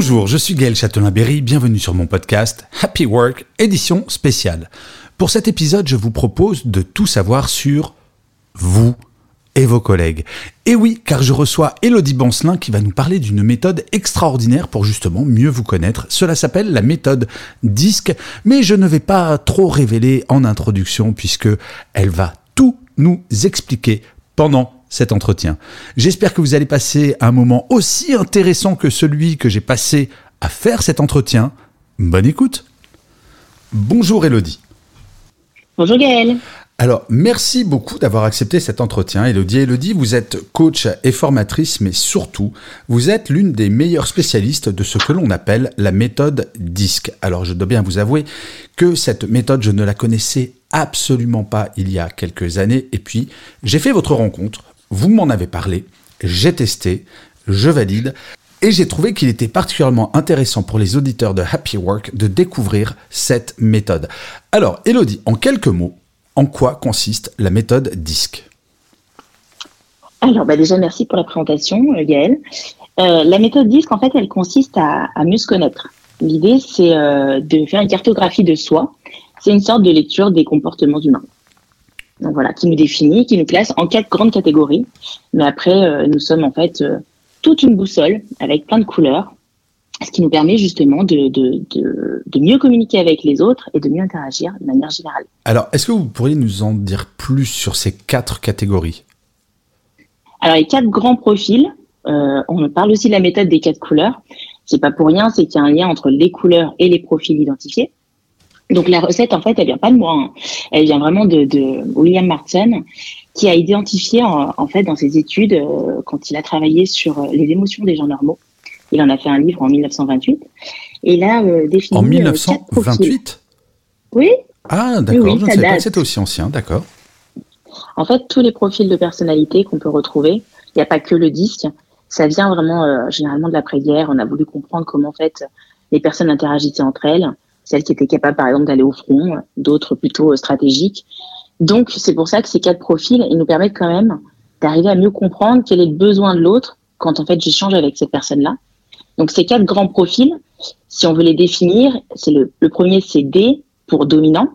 Bonjour, je suis Gaël Châtelain-Berry, bienvenue sur mon podcast Happy Work, édition spéciale. Pour cet épisode, je vous propose de tout savoir sur vous et vos collègues. Et oui, car je reçois Elodie Bancelin qui va nous parler d'une méthode extraordinaire pour justement mieux vous connaître. Cela s'appelle la méthode DISC, mais je ne vais pas trop révéler en introduction puisque elle va tout nous expliquer pendant cet entretien. J'espère que vous allez passer un moment aussi intéressant que celui que j'ai passé à faire cet entretien. Bonne écoute. Bonjour Elodie. Bonjour Gaël. Alors, merci beaucoup d'avoir accepté cet entretien, Elodie. Elodie, vous êtes coach et formatrice, mais surtout, vous êtes l'une des meilleures spécialistes de ce que l'on appelle la méthode DISC. Alors, je dois bien vous avouer que cette méthode, je ne la connaissais absolument pas il y a quelques années. Et puis, j'ai fait votre rencontre vous m'en avez parlé, j'ai testé, je valide, et j'ai trouvé qu'il était particulièrement intéressant pour les auditeurs de Happy Work de découvrir cette méthode. Alors, Elodie, en quelques mots, en quoi consiste la méthode DISC? Alors, bah déjà, merci pour la présentation, euh, Gaëlle. Euh, la méthode DISC, en fait, elle consiste à, mieux se connaître. L'idée, c'est euh, de faire une cartographie de soi. C'est une sorte de lecture des comportements humains. Donc voilà, qui nous définit, qui nous classe en quatre grandes catégories. Mais après, euh, nous sommes en fait euh, toute une boussole avec plein de couleurs, ce qui nous permet justement de, de, de, de, mieux communiquer avec les autres et de mieux interagir de manière générale. Alors, est-ce que vous pourriez nous en dire plus sur ces quatre catégories? Alors, les quatre grands profils, euh, on parle aussi de la méthode des quatre couleurs. C'est pas pour rien, c'est qu'il y a un lien entre les couleurs et les profils identifiés. Donc la recette, en fait, elle vient pas de moi. Hein. Elle vient vraiment de, de, William Martin, qui a identifié, en, fait, dans ses études, euh, quand il a travaillé sur euh, les émotions des gens normaux, il en a fait un livre en 1928, et il a euh, défini... En 1928 Oui. Ah, d'accord, je ne savais pas que c'était aussi ancien, d'accord. En fait, tous les profils de personnalité qu'on peut retrouver, il n'y a pas que le disque, ça vient vraiment généralement de l'après-guerre. On a voulu comprendre comment, en fait, les personnes interagissaient entre elles, celles qui étaient capables par exemple d'aller au front, d'autres plutôt euh, stratégiques. Donc c'est pour ça que ces quatre profils, ils nous permettent quand même d'arriver à mieux comprendre quel est le besoin de l'autre quand en fait j'échange avec cette personne-là. Donc ces quatre grands profils, si on veut les définir, c'est le, le premier c'est D pour dominant,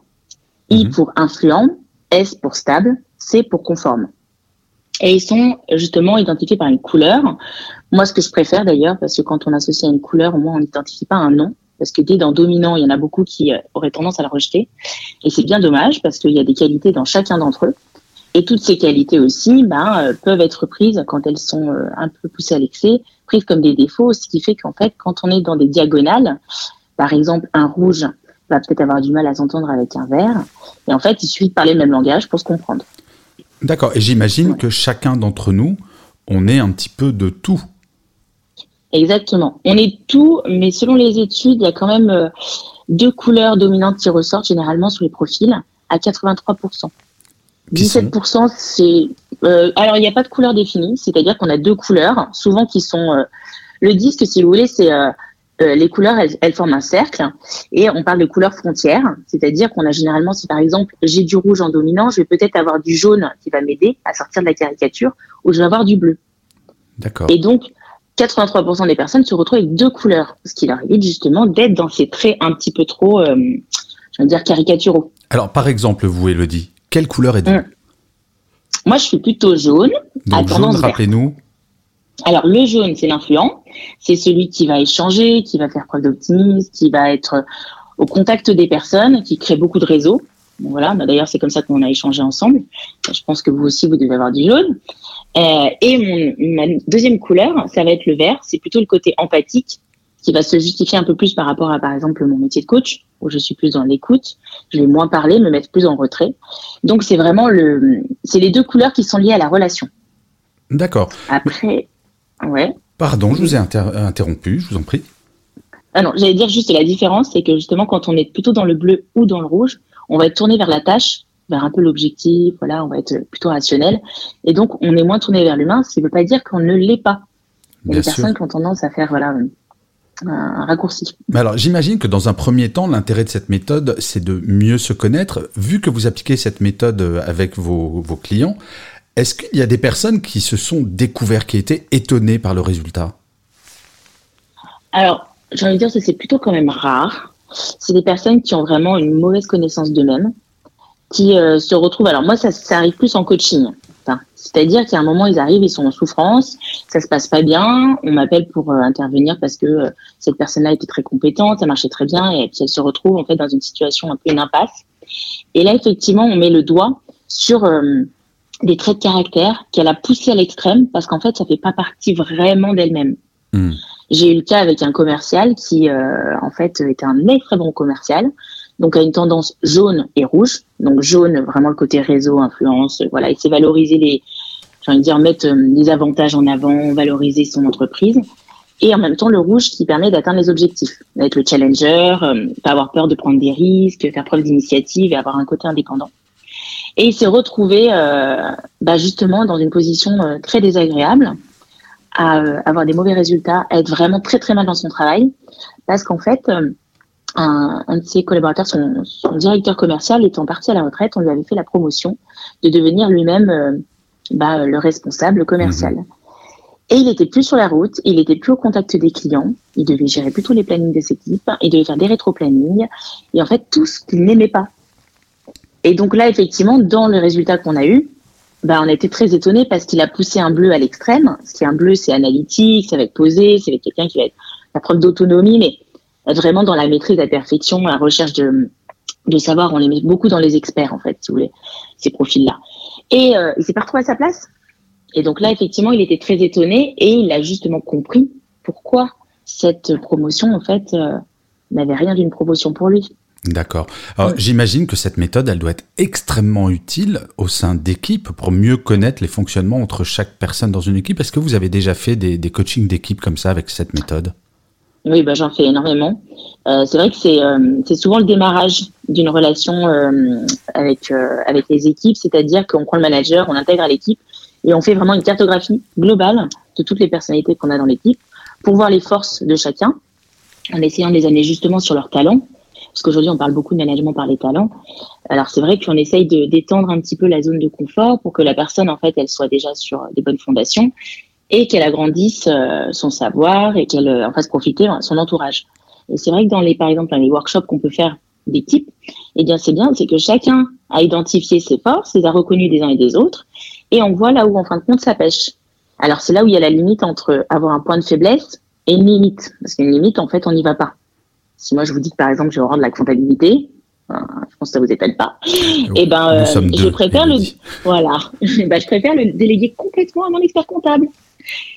I mhm. pour influent, S pour stable, C pour conforme. Et ils sont justement identifiés par une couleur. Moi, ce que je préfère d'ailleurs, parce que quand on associe à une couleur, au moins on n'identifie pas un nom parce que dès dans dominant, il y en a beaucoup qui euh, auraient tendance à la rejeter. Et c'est bien dommage parce qu'il y a des qualités dans chacun d'entre eux. Et toutes ces qualités aussi ben, euh, peuvent être prises quand elles sont euh, un peu poussées à l'excès, prises comme des défauts, ce qui fait qu'en fait, quand on est dans des diagonales, par exemple, un rouge va peut-être avoir du mal à s'entendre avec un vert. Et en fait, il suffit de parler le même langage pour se comprendre. D'accord. Et j'imagine que chacun d'entre nous, on est un petit peu de tout. Exactement. On est tout, mais selon les études, il y a quand même euh, deux couleurs dominantes qui ressortent généralement sur les profils à 83%. 17%, c'est... Euh, alors, il n'y a pas de couleur définie, c'est-à-dire qu'on a deux couleurs, souvent qui sont... Euh, le disque, si vous voulez, c'est... les couleurs, elles, forment un cercle et on parle de couleurs frontières, c'est-à-dire qu'on a généralement, si par exemple j'ai du rouge en dominant, je vais peut-être avoir du jaune qui va m'aider à sortir de la caricature ou je vais avoir du bleu. D'accord. Et donc, 83% des personnes se retrouvent avec deux couleurs, ce qui leur évite justement d'être dans ces traits un petit peu trop, euh, je veux dire, caricaturaux. Alors, par exemple, vous, Elodie, quelle couleur êtes-vous hum. Moi, je suis plutôt jaune. Donc, jaune, rappelez-nous. Alors, le jaune, c'est l'influent. C'est celui qui va échanger, qui va faire preuve d'optimisme, qui va être au contact des personnes, qui crée beaucoup de réseaux. voilà, bah, d'ailleurs, c'est comme ça qu'on a échangé ensemble. Je pense que vous aussi, vous devez avoir du jaune. Euh, et mon, ma deuxième couleur, ça va être le vert. C'est plutôt le côté empathique. qui va se justifier un peu plus par rapport à, par exemple, mon métier de coach, où je suis plus dans l'écoute. Je vais moins parler, me mettre plus en retrait. Donc, c'est vraiment le, c'est les deux couleurs qui sont liées à la relation. D'accord. Après, ouais. Pardon, je vous ai interrompu, je vous en prie. Ah non, j'allais dire juste la différence, c'est que justement, quand on est plutôt dans le bleu ou dans le rouge, on va être tourné vers la tâche, vers un peu l'objectif, voilà, on va être plutôt rationnel. Et donc, on est moins tourné vers l'humain, ce qui ne veut pas dire qu'on ne l'est pas. Il y a des personnes qui ont tendance à faire, voilà, un raccourci. Alors, j'imagine que dans un premier temps, l'intérêt de cette méthode, c'est de mieux se connaître. Vu que vous appliquez cette méthode avec vos, vos clients, est-ce qu'il y a des personnes qui se sont découvertes, qui étaient étonnées par le résultat? Alors, j'ai envie de dire que c'est plutôt quand même rare. C'est des personnes qui ont vraiment une mauvaise connaissance d'eux-mêmes, qui euh, se retrouvent. Alors moi, ça, ça arrive plus en coaching. C'est-à-dire qu'à un moment, ils arrivent, ils sont en souffrance, ça se passe pas bien, on m'appelle pour euh, intervenir parce que euh, cette personne-là était très compétente, ça marchait très bien, et puis elle se retrouve en fait dans une situation un peu une impasse. Et là, effectivement, on met le doigt sur des traits de caractère qu'elle a poussé à l'extrême parce qu'en fait, ça fait pas partie vraiment d'elle-même. Hmm. J'ai eu le cas avec un commercial qui, en fait, était un très bon commercial, donc a une tendance jaune et rouge. Donc jaune, vraiment le côté réseau, influence, voilà, il sait valoriser les, j'ai envie de dire, mettre euh, les avantages en avant, valoriser son entreprise. Et en même temps, le rouge qui permet d'atteindre les objectifs, d'être le challenger, euh, pas avoir peur de prendre des risques, faire preuve d'initiative et avoir un côté indépendant. Et il s'est retrouvé euh, bah justement dans une position euh, très désagréable, à euh, avoir des mauvais résultats, à être vraiment très très mal dans son travail, parce qu'en fait, un, un, de ses collaborateurs, son, son, directeur commercial, étant parti à la retraite, on lui avait fait la promotion de devenir lui-même bah, le responsable commercial. Mmh. Et il était plus sur la route, il était plus au contact des clients, il devait gérer plutôt les plannings des équipes, il devait faire des rétro-plannings, et en fait tout ce qu'il n'aimait pas et donc là, effectivement, dans le résultat qu'on a eu, bah, on a été très étonnés parce qu'il a poussé un bleu à l'extrême. Ce qui est un bleu, c'est analytique, ça va être posé, c'est quelqu'un qui va être la preuve d'autonomie, mais vraiment dans la maîtrise, la perfection, la recherche de, de savoir. On les met beaucoup dans les experts, en fait, si vous voulez, ces profils-là. Et euh, il s'est pas retrouvé à sa place. Et donc là, effectivement, il était très étonné et il a justement compris pourquoi cette promotion, en fait, euh, n'avait rien d'une promotion pour lui. D'accord. Alors, j'imagine que cette méthode, elle doit être extrêmement utile au sein d'équipes pour mieux connaître les fonctionnements entre chaque personne dans une équipe. Est-ce que vous avez déjà fait des, des coachings d'équipe comme ça avec cette méthode? Oui, bah, j'en fais énormément. Euh, c'est vrai que c'est euh, souvent le démarrage d'une relation euh, avec, euh, avec les équipes, c'est-à-dire qu'on prend le manager, on intègre à l'équipe et on fait vraiment une cartographie globale de toutes les personnalités qu'on a dans l'équipe pour voir les forces de chacun en essayant de les amener justement sur leurs talents parce qu'aujourd'hui on parle beaucoup de management par les talents. Alors c'est vrai qu'on essaye d'étendre un petit peu la zone de confort pour que la personne en fait elle soit déjà sur des bonnes fondations et qu'elle agrandisse euh, son savoir et qu'elle euh, en fasse profiter son entourage. Et c'est vrai que dans les par exemple dans les workshops qu'on peut faire d'équipe, eh bien c'est bien, c'est que chacun a identifié ses forces, les a reconnues des uns et des autres, et on voit là où en fin de compte ça pêche. Alors c'est là où il y a la limite entre avoir un point de faiblesse et une limite, parce qu'une limite en fait on n'y va pas. Si moi je vous dis que par exemple je vais rendre la comptabilité, euh, je pense que ça vous étonne pas. et eh ben, euh, je préfère le, voilà, ben, je préfère le déléguer complètement à mon expert comptable.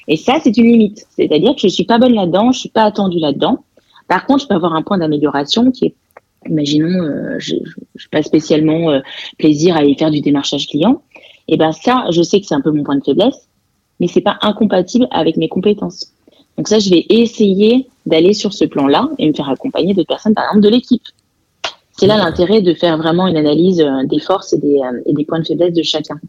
Et ça, c'est une limite. C'est-à-dire que je suis pas bonne là-dedans, je suis pas attendue là-dedans. Par contre, je peux avoir un point d'amélioration qui est, imaginons, euh, je, je pas spécialement euh, plaisir à aller faire du démarchage client. Et ben ça, je sais que c'est un peu mon point de faiblesse, mais c'est pas incompatible avec mes compétences. Donc ça, je vais essayer d'aller sur ce plan-là et me faire accompagner de personnes, par exemple, de l'équipe. C'est là l'intérêt de faire vraiment une analyse euh, des forces et des, et des points de faiblesse de chacun.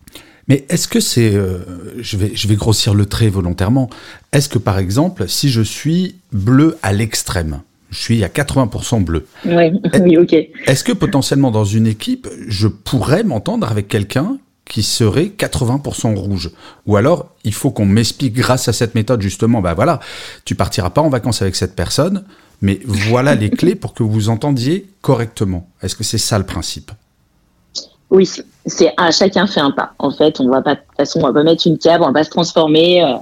Mais est-ce que c'est, euh, je, vais, je vais grossir le trait volontairement, est-ce que par exemple, si je suis bleu à l'extrême, je suis à 80% bleu. Oui, oui, ok. Est-ce que potentiellement dans une équipe, je pourrais m'entendre avec quelqu'un qui serait 80% rouge? Ou alors, il faut qu'on m'explique grâce à cette méthode justement, ben voilà, tu partiras pas en vacances avec cette personne, mais voilà les clés pour que vous entendiez correctement. Est-ce que c'est ça le principe? Oui, c'est à chacun fait un pas. En fait, on va pas de toute façon, on va pas mettre une cave, on va pas se transformer. Euh,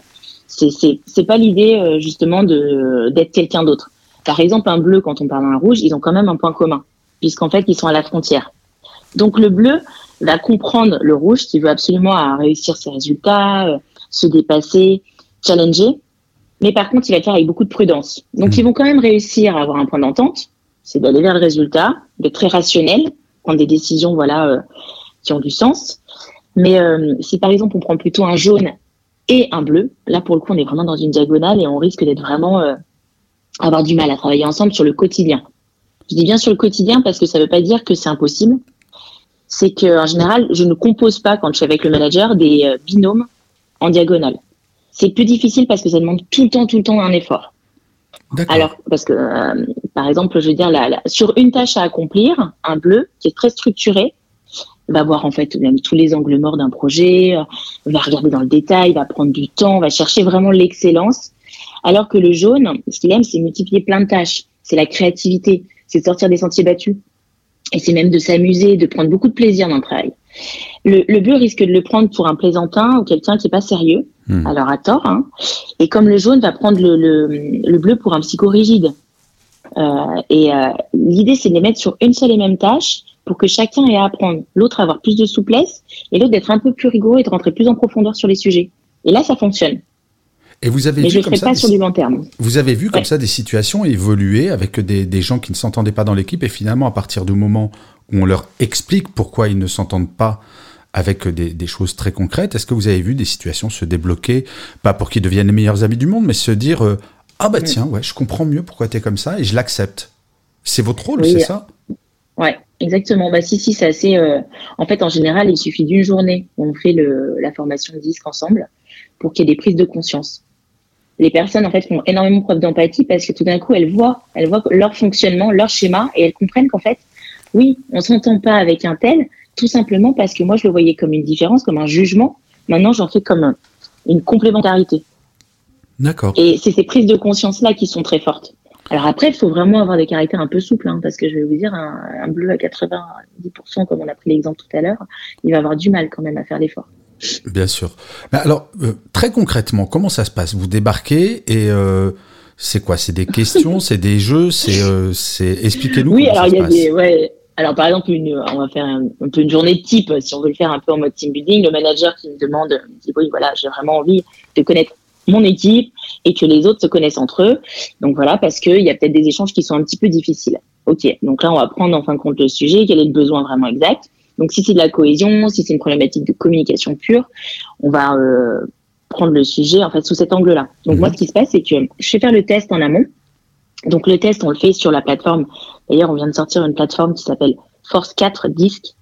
c'est c'est pas l'idée euh, justement de d'être quelqu'un d'autre. Par exemple, un bleu quand on parle d'un rouge, ils ont quand même un point commun, puisqu'en fait, ils sont à la frontière. Donc le bleu, va comprendre le rouge qui veut absolument réussir ses résultats, euh, se dépasser, challenger. mais par contre, il va le faire avec beaucoup de prudence. Donc, mmh. ils vont quand même réussir à avoir un point d'entente, c'est d'aller vers le résultat, d'être très rationnel, prendre des décisions, voilà, euh, qui ont du sens. Mais euh, si par exemple on prend plutôt un jaune et un bleu, là pour le coup on est vraiment dans une diagonale et on risque d'être vraiment euh, avoir du mal à travailler ensemble sur le quotidien. Je dis bien sur le quotidien parce que ça ne veut pas dire que c'est impossible. C'est que en général, je ne compose pas quand je suis avec le manager des binômes en diagonale. C'est plus difficile parce que ça demande tout le temps, tout le temps un effort. Alors, parce que, euh, par exemple, je veux dire, là, sur une tâche à accomplir, un bleu qui est très structuré, va voir en fait même tous les angles morts d'un projet, euh, va regarder dans le détail, va prendre du temps, va chercher vraiment l'excellence. Alors que le jaune, ce qu'il aime, c'est multiplier plein de tâches. C'est la créativité, c'est sortir des sentiers battus. Et c'est même de s'amuser, de prendre beaucoup de plaisir dans le travail. Le, le, bleu risque de le prendre pour un plaisantin ou quelqu'un qui est pas sérieux, hmm. alors à tort. Hein. Et comme le jaune va prendre le, le, le bleu pour un psychorigide. Euh, et euh, l'idée, c'est de les mettre sur une seule et même tâche pour que chacun ait à apprendre. L'autre avoir plus de souplesse et l'autre d'être un peu plus rigoureux et de rentrer plus en profondeur sur les sujets. Et là, ça fonctionne. Et vous avez Mais vu je ne pas sur du long terme. Vous avez vu comme ça des situations évoluer avec des, des gens qui ne s'entendaient pas dans l'équipe et finalement, à partir du moment où on leur explique pourquoi ils ne s'entendent pas avec des, des, choses très concrètes, est-ce que vous avez vu des situations se débloquer, pas pour qu'ils deviennent les meilleurs amis du monde, mais se dire euh, Ah bah mm. tiens, ouais, je comprends mieux pourquoi tu es comme ça et je l'accepte. C'est votre rôle, c'est ça? Ouais, exactement. Bah si, si, c'est assez. Euh... En fait, en général, il suffit d'une journée où on fait le, la formation disque ensemble pour qu'il y ait des prises de conscience. Les personnes, en fait, font énormément preuve d'empathie parce que tout d'un coup, elles voient, elles voient leur fonctionnement, leur schéma, et elles comprennent qu'en fait, oui, on s'entend pas avec un tel, tout simplement parce que moi, je le voyais comme une différence, comme un jugement. Maintenant, j'en fais comme une complémentarité. D'accord. Et c'est ces prises de conscience-là qui sont très fortes. Alors après, il faut vraiment avoir des caractères un peu souples, hein, parce que je vais vous dire, un, un bleu à 90%, comme on a pris l'exemple tout à l'heure, il va avoir du mal quand même à faire l'effort. Bien sûr. Mais alors, euh, très concrètement, comment ça se passe? Vous débarquez et euh, c'est quoi? C'est des questions, c'est des jeux, c'est, euh, expliquez-nous. Oui, alors il y a des, ouais. Alors par exemple, une, on va faire un, un, peu une journée type, si on veut le faire un peu en mode team building. Le manager qui me demande, me dit oui, voilà, j'ai vraiment envie de connaître mon équipe et que les autres se connaissent entre eux. Donc voilà, parce qu'il y a peut-être des échanges qui sont un petit peu difficiles. Ok, donc là on va prendre en fin de compte le sujet, quel est le besoin vraiment exact? Donc si c'est de la cohésion, si c'est une problématique de communication pure, on va euh, prendre le sujet en fait sous cet angle-là. Donc moi, mhm. ce qui se passe, c'est que je fais faire le test en amont. Donc le test, on le fait sur la plateforme. D'ailleurs, on vient de sortir une plateforme qui s'appelle Force 4 Disc.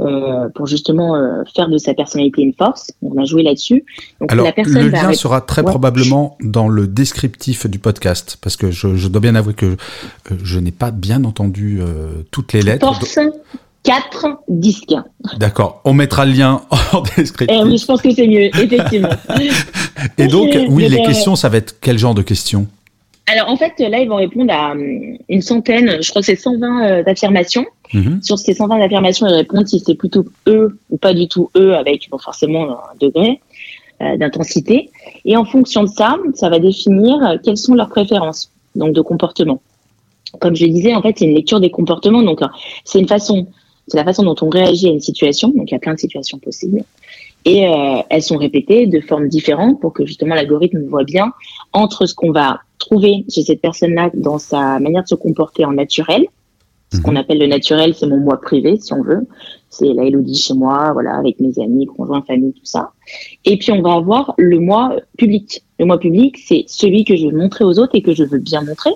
Euh, pour justement euh, faire de sa personnalité une force. On a joué là-dessus. Alors, le lien sera très ouais. probablement dans le descriptif du podcast, parce que je, je dois bien avouer que euh, je n'ai pas bien entendu euh, toutes les lettres. Force 4 disques. D'accord, on mettra le lien en descriptif. Eh oui, je pense que c'est mieux, effectivement. Et donc, oui, les questions, ça va être quel genre de questions? Alors en fait, là, ils vont répondre à une centaine, je crois que c'est 120 euh, affirmations. -hmm. Sur ces 120 affirmations, ils répondent si c'est plutôt eux ou pas du tout eux, avec bon, forcément un degré euh, d'intensité. Et en fonction de ça, ça va définir quelles sont leurs préférences, donc de comportement. Comme je le disais, en fait, c'est une lecture des comportements. Donc, c'est une façon, c'est la façon dont on réagit à une situation. Donc, il y a plein de situations possibles. Et euh, elles sont répétées de formes différentes pour que justement l'algorithme voit bien entre ce qu'on va trouver chez cette personne-là dans sa manière de se comporter en naturel. Ce qu'on appelle le naturel, c'est mon moi privé, si on veut. C'est la Elodie chez moi, voilà, avec mes amis, conjoints, famille, tout ça. Et puis, on va avoir le moi public. Le moi public, c'est celui que je veux montrer aux autres et que je veux bien montrer.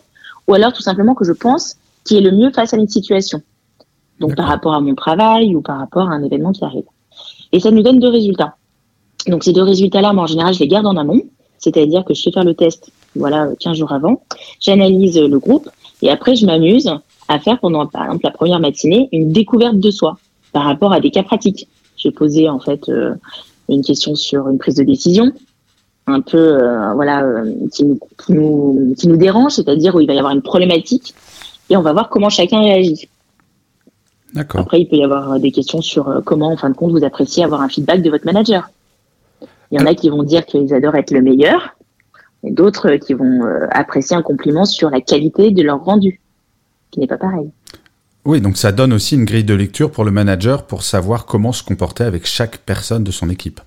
Ou alors, tout simplement, que je pense qui est le mieux face à une situation. Donc, par rapport à mon travail ou par rapport à un événement qui arrive. Et ça nous donne deux résultats. Donc, ces deux résultats-là, moi, en général, je les garde en amont. C'est-à-dire que je fais faire le test, voilà, 15 jours avant. J'analyse le groupe et après, je m'amuse à faire pendant, par exemple, la première matinée, une découverte de soi par rapport à des cas pratiques. J'ai posé, en fait, euh, une question sur une prise de décision, un peu, euh, voilà, euh, qui, nous, qui, nous, qui nous dérange, c'est-à-dire où il va y avoir une problématique et on va voir comment chacun réagit. Après, il peut y avoir des questions sur comment, en fin de compte, vous appréciez avoir un feedback de votre manager. Il y en a qui vont dire qu'ils adorent être le meilleur, et d'autres qui vont apprécier un compliment sur la qualité de leur rendu, qui n'est pas pareil. Oui, donc ça donne aussi une grille de lecture pour le manager pour savoir comment se comporter avec chaque personne de son équipe.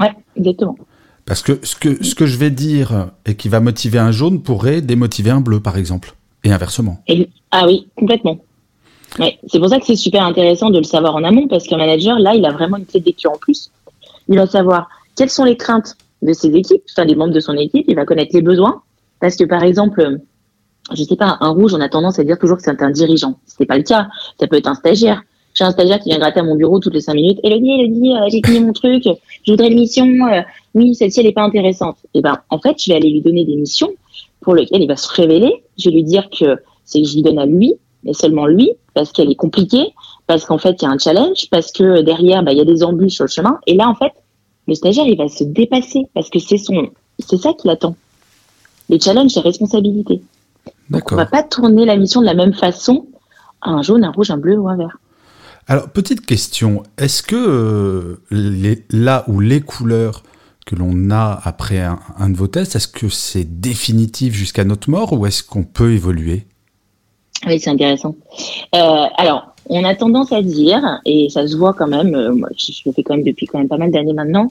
Ouais, exactement. Parce que ce, que ce que je vais dire et qui va motiver un jaune pourrait démotiver un bleu, par exemple, et inversement. ah oui, complètement. Ouais. C'est pour ça que c'est super intéressant de le savoir en amont, parce qu'un manager, là, il a vraiment une clé de en plus. Il va savoir quelles sont les craintes de ses équipes, enfin des membres de son équipe, il va connaître les besoins, parce que par exemple, je sais pas, un rouge, on a tendance à dire toujours que c'est un dirigeant. Ce n'est pas le cas. Ça peut être un stagiaire. J'ai un stagiaire qui vient gratter à mon bureau toutes les cinq minutes. Elodie, Elodie, euh, j'ai fini mon truc. Je voudrais une mission. Euh, oui, celle-ci, elle n'est pas intéressante. Et eh ben, en fait, je vais aller lui donner des missions pour lesquelles il va se révéler. Je vais lui dire que c'est que je lui donne à lui, mais seulement lui, parce qu'elle est compliquée, parce qu'en fait, il y a un challenge, parce que derrière, bah, il y a des embûches sur le chemin. Et là, en fait, le stagiaire, il va se dépasser parce que c'est son, c'est ça qu'il attend. Les challenges, c'est responsabilité. Donc, on va pas tourner la mission de la même façon à un jaune, un rouge, un bleu ou un vert. Alors, petite question, est-ce que euh, les, là où les couleurs que l'on a après un, de vos tests, est-ce que c'est définitif jusqu'à notre mort ou est-ce qu'on peut évoluer? Oui, c'est intéressant. Euh, alors, on a tendance à dire, et ça se voit quand même, euh, moi, je le fais quand même depuis quand même pas mal d'années maintenant,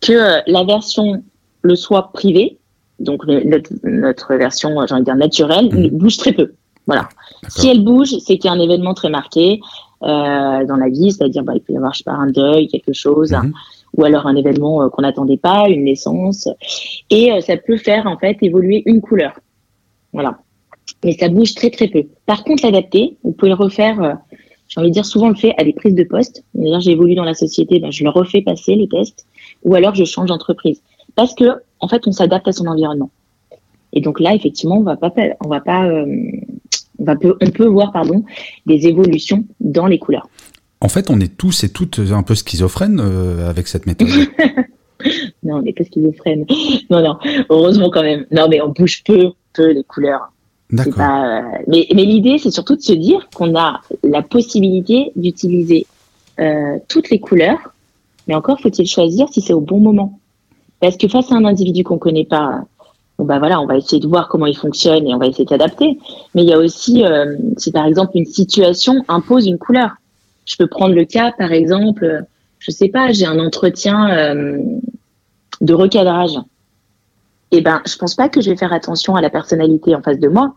que la version le soit privée, donc notre, version, j'ai envie de dire naturelle, mmh. bouge très peu. Voilà. Si elle bouge, c'est qu'il y a un événement très marqué euh, dans la vie, c'est-à-dire bah, il peut y avoir je sais pas un deuil, quelque chose, mmh. ou alors un événement euh, qu'on n'attendait pas, une naissance, et euh, ça peut faire en fait évoluer une couleur. Voilà. Mais ça bouge très très peu. Par contre, l'adapter, vous pouvez le refaire. Euh, j'ai envie de dire souvent le fait à des prises de poste. D'ailleurs, j'évolue dans la société, ben, je le refais passer les tests, ou alors je change d'entreprise parce que en fait, on s'adapte à son environnement. Et donc là, effectivement, on va pas, on va pas, euh, on, va peu, on peut voir pardon des évolutions dans les couleurs. En fait, on est tous et toutes un peu schizophrènes euh, avec cette méthode. non, on n'est pas schizophrènes. Non, non, heureusement quand même. Non, mais on bouge peu, peu les couleurs. Euh, mais, mais l'idée, c'est surtout de se dire qu'on a la possibilité d'utiliser toutes les couleurs, mais encore faut-il choisir si c'est au bon moment. Parce que face à un individu qu'on connaît pas, bon bah voilà, on va essayer de voir comment il fonctionne et on va essayer d'adapter. Mais il y a aussi, euh, si par exemple une situation impose une couleur. Je peux prendre le cas, par exemple, je sais pas, j'ai un entretien euh, de recadrage. Eh ben, je pense pas que je vais faire attention à la personnalité en face de moi.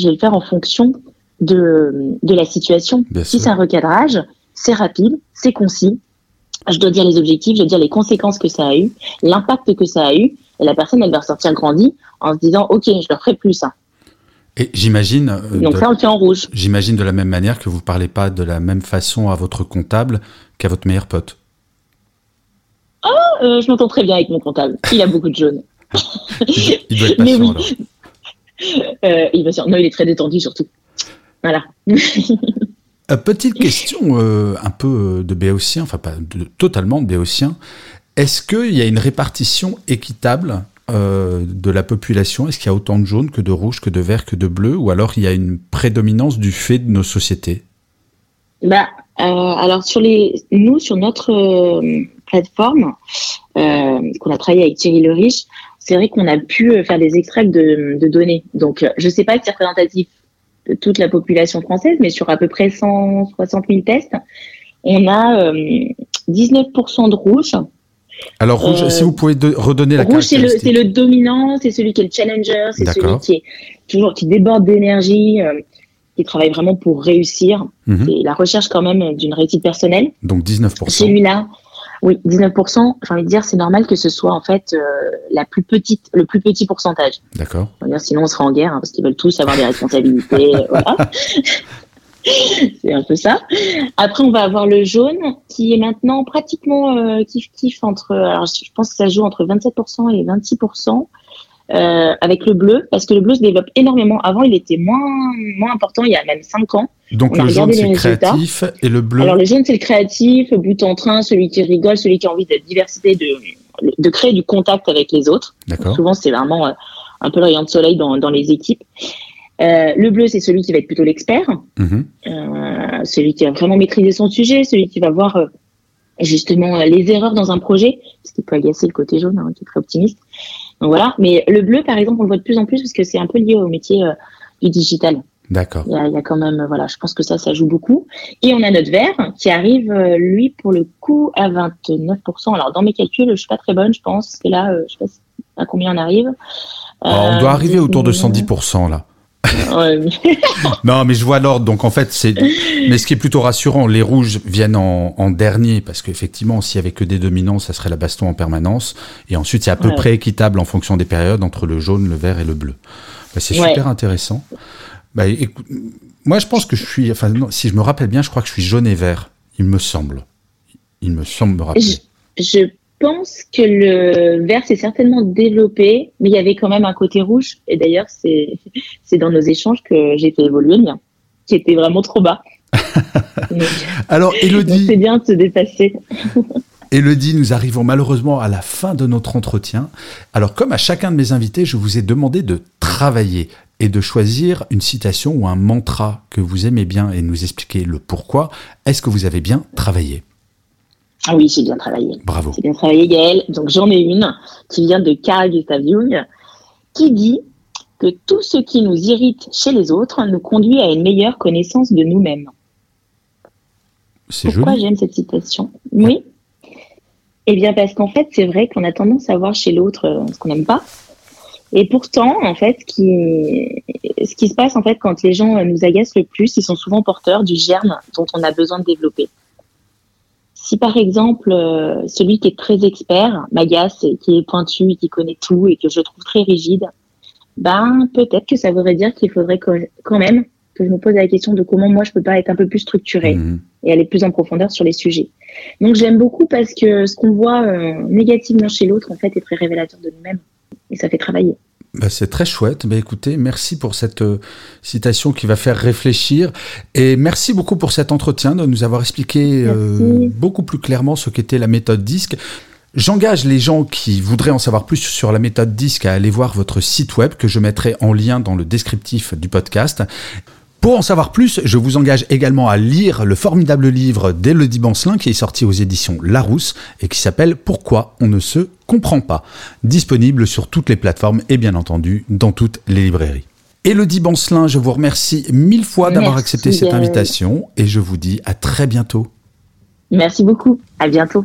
Je vais le faire en fonction de, de la situation. si c'est un recadrage, c'est rapide, c'est concis, je dois dire les objectifs, je dois dire les conséquences que ça a eu, l'impact que ça a eu, et la personne, elle va ressortir grandie en se disant, OK, je ne ferai plus ça. Et j'imagine. Euh, Donc ça, on le fait en rouge. J'imagine de la même manière que vous ne parlez pas de la même façon à votre comptable qu'à votre meilleur pote. Ah, euh, je m'entends très bien avec mon comptable. Il a beaucoup de jaunes. il, doit être patient, Mais oui. Euh, il va Non, il est très détendu surtout. Voilà. Euh, petite question euh, un peu de béotien, enfin pas totalement de béotien. Est-ce qu'il y a une répartition équitable de la population? Est-ce qu'il y a autant de jaunes que de rouges, que de verts, que de bleus? Ou alors il y a une prédominance du fait de nos sociétés? Bah, Alors sur les, nous, sur notre plateforme, qu'on a travaillé avec Thierry Le Riche, c'est vrai qu'on a pu faire des extraits de, de données. Donc je ne sais pas si c'est représentatif toute la population française, mais sur à peu près 160 000 tests, on a 19% euh, de rouge. Alors rouge, si vous pouvez redonner la rouge, c'est le, dominant, c'est celui qui est le challenger, c'est celui qui est toujours qui déborde d'énergie, euh, qui travaille vraiment pour réussir. Mhm. C'est la recherche quand même d'une réussite personnelle. Donc 19%. Celui-là, oui, 19%, j'ai envie de dire, c'est normal que ce soit en fait euh, la plus petite, le plus petit pourcentage. D'accord. Sinon, on sera en guerre, hein, parce qu'ils veulent tous avoir des responsabilités. voilà. c'est un peu ça. Après, on va avoir le jaune, qui est maintenant pratiquement euh, kiff-kiff entre, alors je pense que ça joue entre 27% et 26%. Euh, avec le bleu, parce que le bleu se développe énormément. Avant, il était moins, moins important, il y a même 5 ans. Donc le jaune, c'est le créatif, et le bleu Alors le jaune, c'est le créatif, le bout en train, celui qui rigole, celui qui a envie de diversité, de, de créer du contact avec les autres. Souvent, c'est vraiment euh, un peu le rayon de soleil dans, dans les équipes. Euh, le bleu, c'est celui qui va être plutôt l'expert, mhm. euh, celui qui va vraiment maîtriser son sujet, celui qui va voir euh, justement les erreurs dans un projet, ce qui peut agacer le côté jaune, hein, qui est très optimiste. Donc voilà. Mais le bleu, par exemple, on le voit de plus en plus parce que c'est un peu lié au métier euh, du digital. D'accord. Il y, a, il y a quand même, voilà, je pense que ça, ça joue beaucoup. Et on a notre verre qui arrive, euh, lui, pour le coup, à 29%. Alors, dans mes calculs, je suis pas très bonne, je pense. que là, euh, je sais pas à combien on arrive. Alors, on doit arriver autour de 19. 110% là. Ouais, mais- Non, mais je vois l'ordre. Donc en fait, c'est. Mais ce qui est plutôt rassurant, les rouges viennent en, en dernier parce qu'effectivement, s'il y avait que des dominants, ça serait la baston en permanence. Et ensuite, c'est à peu Ouais. près équitable en fonction des périodes entre le jaune, le vert et le bleu. Bah, c'est Ouais. super intéressant. Bah, écoute, moi, je pense que je suis. Enfin, non, si je me rappelle bien, je crois que je suis jaune et vert. Il me semble. Il me semble me rappeler. Je, je pense que le vert s'est certainement développé, mais il y avait quand même un côté rouge. Et d'ailleurs, c'est c'est dans nos échanges que j'ai fait évoluer le mien, qui était vraiment trop bas. Donc, Alors, Elodie. c'est bien de se dépasser. Elodie, nous arrivons malheureusement à la fin de notre entretien. Alors, comme à chacun de mes invités, je vous ai demandé de travailler et de choisir une citation ou un mantra que vous aimez bien et nous expliquer le pourquoi. Est-ce que vous avez bien travaillé? Ah oui, j'ai bien travaillé. Bravo. J'ai bien travaillé, Gaëlle. Donc j'en ai une qui vient de Carl Gustav Jung, qui dit que tout ce qui nous irrite chez les autres nous conduit à une meilleure connaissance de nous-mêmes. C'est Pourquoi joli. j'aime cette citation Oui. Eh bien, parce qu'en fait, c'est vrai qu'on a tendance à voir chez l'autre euh, ce qu'on n'aime pas. Et pourtant, en fait, ce qui, ce qui se passe, en fait, quand les gens nous agacent le plus, ils sont souvent porteurs du germe dont on a besoin de développer. Si, par exemple, euh, celui qui est très expert m'agace et qui est pointu et qui connaît tout et que je trouve très rigide, ben, peut-être que ça voudrait dire qu'il faudrait quand même que je me pose la question de comment moi je peux pas être un peu plus structurée Mhm. et aller plus en profondeur sur les sujets. Donc j'aime beaucoup parce que ce qu'on voit euh, négativement chez l'autre, en fait, est très révélateur de nous-mêmes. Et ça fait travailler. Bah, c'est très chouette. Bah, écoutez, merci pour cette euh, citation qui va faire réfléchir. Et merci beaucoup pour cet entretien, de nous avoir expliqué euh, beaucoup plus clairement ce qu'était la méthode DISC. J'engage les gens qui voudraient en savoir plus sur la méthode DISC à aller voir votre site web que je mettrai en lien dans le descriptif du podcast. Pour en savoir plus, je vous engage également à lire le formidable livre d'Élodie Bancelin qui est sorti aux éditions Larousse et qui s'appelle Pourquoi on ne se comprend pas, disponible sur toutes les plateformes et bien entendu dans toutes les librairies. Élodie Bancelin, je vous remercie mille fois d'avoir accepté cette Gaël. invitation et je vous dis à très bientôt. Merci beaucoup. À bientôt.